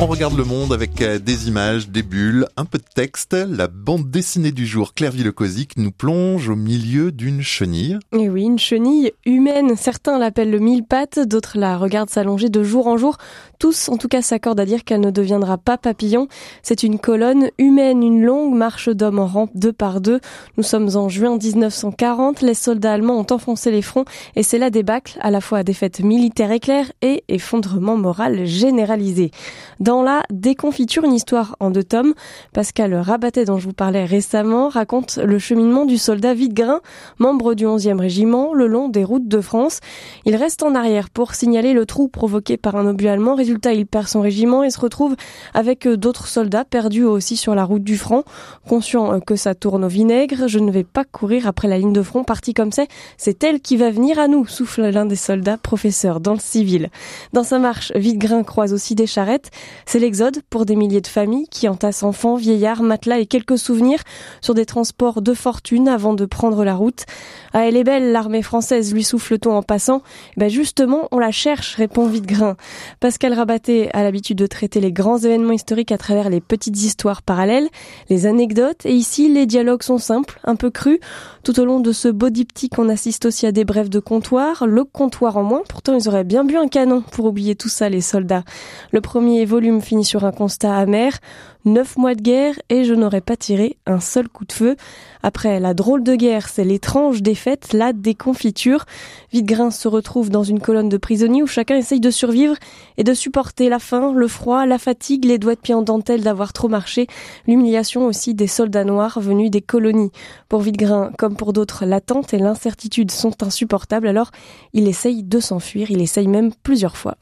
On regarde le monde avec euh, des images, des bulles, un peu de texte. La bande dessinée du jour, Claire Villecosic, nous plonge au milieu d'une chenille. Et oui, une chenille humaine. Certains l'appellent le mille pattes, d'autres la regardent s'allonger de jour en jour. Tous, en tout cas, s'accordent à dire qu'elle ne deviendra pas papillon. C'est une colonne humaine, une longue marche d'hommes en rampe deux par deux. Nous sommes en juin 1940. Les soldats allemands ont enfoncé les fronts et c'est la débâcle, à la fois défaite militaire éclair et effondrement moral généralisé. La déconfiture, une histoire en deux tomes, Pascal Rabatet, dont je vous parlais récemment, raconte le cheminement du soldat Videgrin, membre du 11e régiment, le long des routes de France. Il reste en arrière pour signaler le trou provoqué par un obus allemand. Résultat, il perd son régiment et se retrouve avec d'autres soldats perdus aussi sur la route du front. Conscient que ça tourne au vinaigre, je ne vais pas courir après la ligne de front, parti comme c'est, c'est elle qui va venir à nous, souffle l'un des soldats, professeur dans le civil. Dans sa marche, Videgrin croise aussi des charrettes. C'est l'exode pour des milliers de familles qui entassent enfants, vieillards, matelas et quelques souvenirs sur des transports de fortune avant de prendre la route. Ah, elle est belle, l'armée française, lui souffle-t-on en passant. Ben justement, on la cherche, répond Videgrin. Pascal Rabaté a l'habitude de traiter les grands événements historiques à travers les petites histoires parallèles, les anecdotes, et ici, les dialogues sont simples, un peu crus. Tout au long de ce beau diptyque, on assiste aussi à des brèves de comptoir, le comptoir en moins, pourtant ils auraient bien bu un canon pour oublier tout ça, les soldats. Le premier finit sur un constat amer. Neuf mois de guerre et je n'aurais pas tiré un seul coup de feu. Après la drôle de guerre, c'est l'étrange défaite, la déconfiture. Videgrin se retrouve dans une colonne de prisonniers où chacun essaye de survivre et de supporter la faim, le froid, la fatigue, les doigts de pied en dentelle d'avoir trop marché, l'humiliation aussi des soldats noirs venus des colonies. Pour Videgrin, comme pour d'autres, l'attente et l'incertitude sont insupportables, alors il essaye de s'enfuir, il essaye même plusieurs fois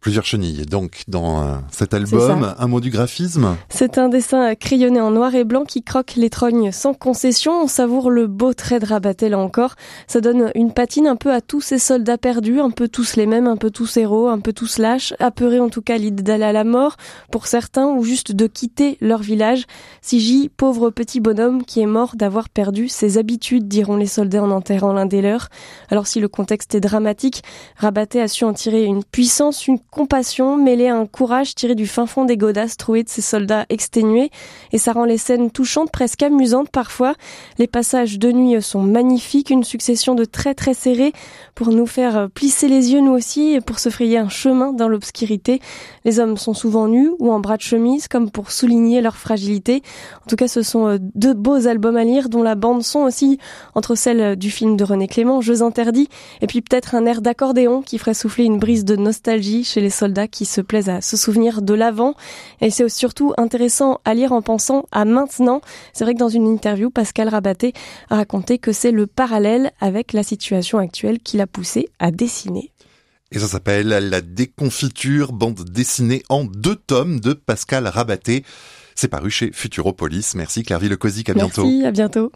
plusieurs chenilles. Donc, dans euh, cet album, un mot du graphisme C'est un dessin crayonné en noir et blanc qui croque les trognes sans concession. On savoure le beau trait de Rabatel là encore. Ça donne une patine un peu à tous ces soldats perdus, un peu tous les mêmes, un peu tous héros, un peu tous lâches, apeurés en tout cas l'idée d'aller à la mort, pour certains, ou juste de quitter leur village. Siji, pauvre petit bonhomme qui est mort d'avoir perdu ses habitudes, diront les soldats en enterrant l'un des leurs. Alors si le contexte est dramatique, Rabaté a su en tirer une puissance, une compassion mêlée à un courage tiré du fin fond des godasses trouées de ces soldats exténués et ça rend les scènes touchantes, presque amusantes parfois. Les passages de nuit sont magnifiques, une succession de traits très serrés pour nous faire plisser les yeux nous aussi et pour se frayer un chemin dans l'obscurité. Les hommes sont souvent nus ou en bras de chemise comme pour souligner leur fragilité. En tout cas, ce sont euh, deux beaux albums à lire dont la bande son aussi entre celle du film de René Clément, Jeux interdits, et puis peut-être un air d'accordéon qui ferait souffler une brise de nostalgie chez les soldats qui se plaisent à se souvenir de l'avant. Et c'est surtout intéressant à lire en pensant à maintenant. C'est vrai que dans une interview, Pascal Rabaté a raconté que c'est le parallèle avec la situation actuelle qui l'a poussé à dessiner. Et ça s'appelle La déconfiture, bande dessinée en deux tomes de Pascal Rabaté. C'est paru chez Futuropolis. Merci Claire Villecosic, à bientôt. Merci, à bientôt.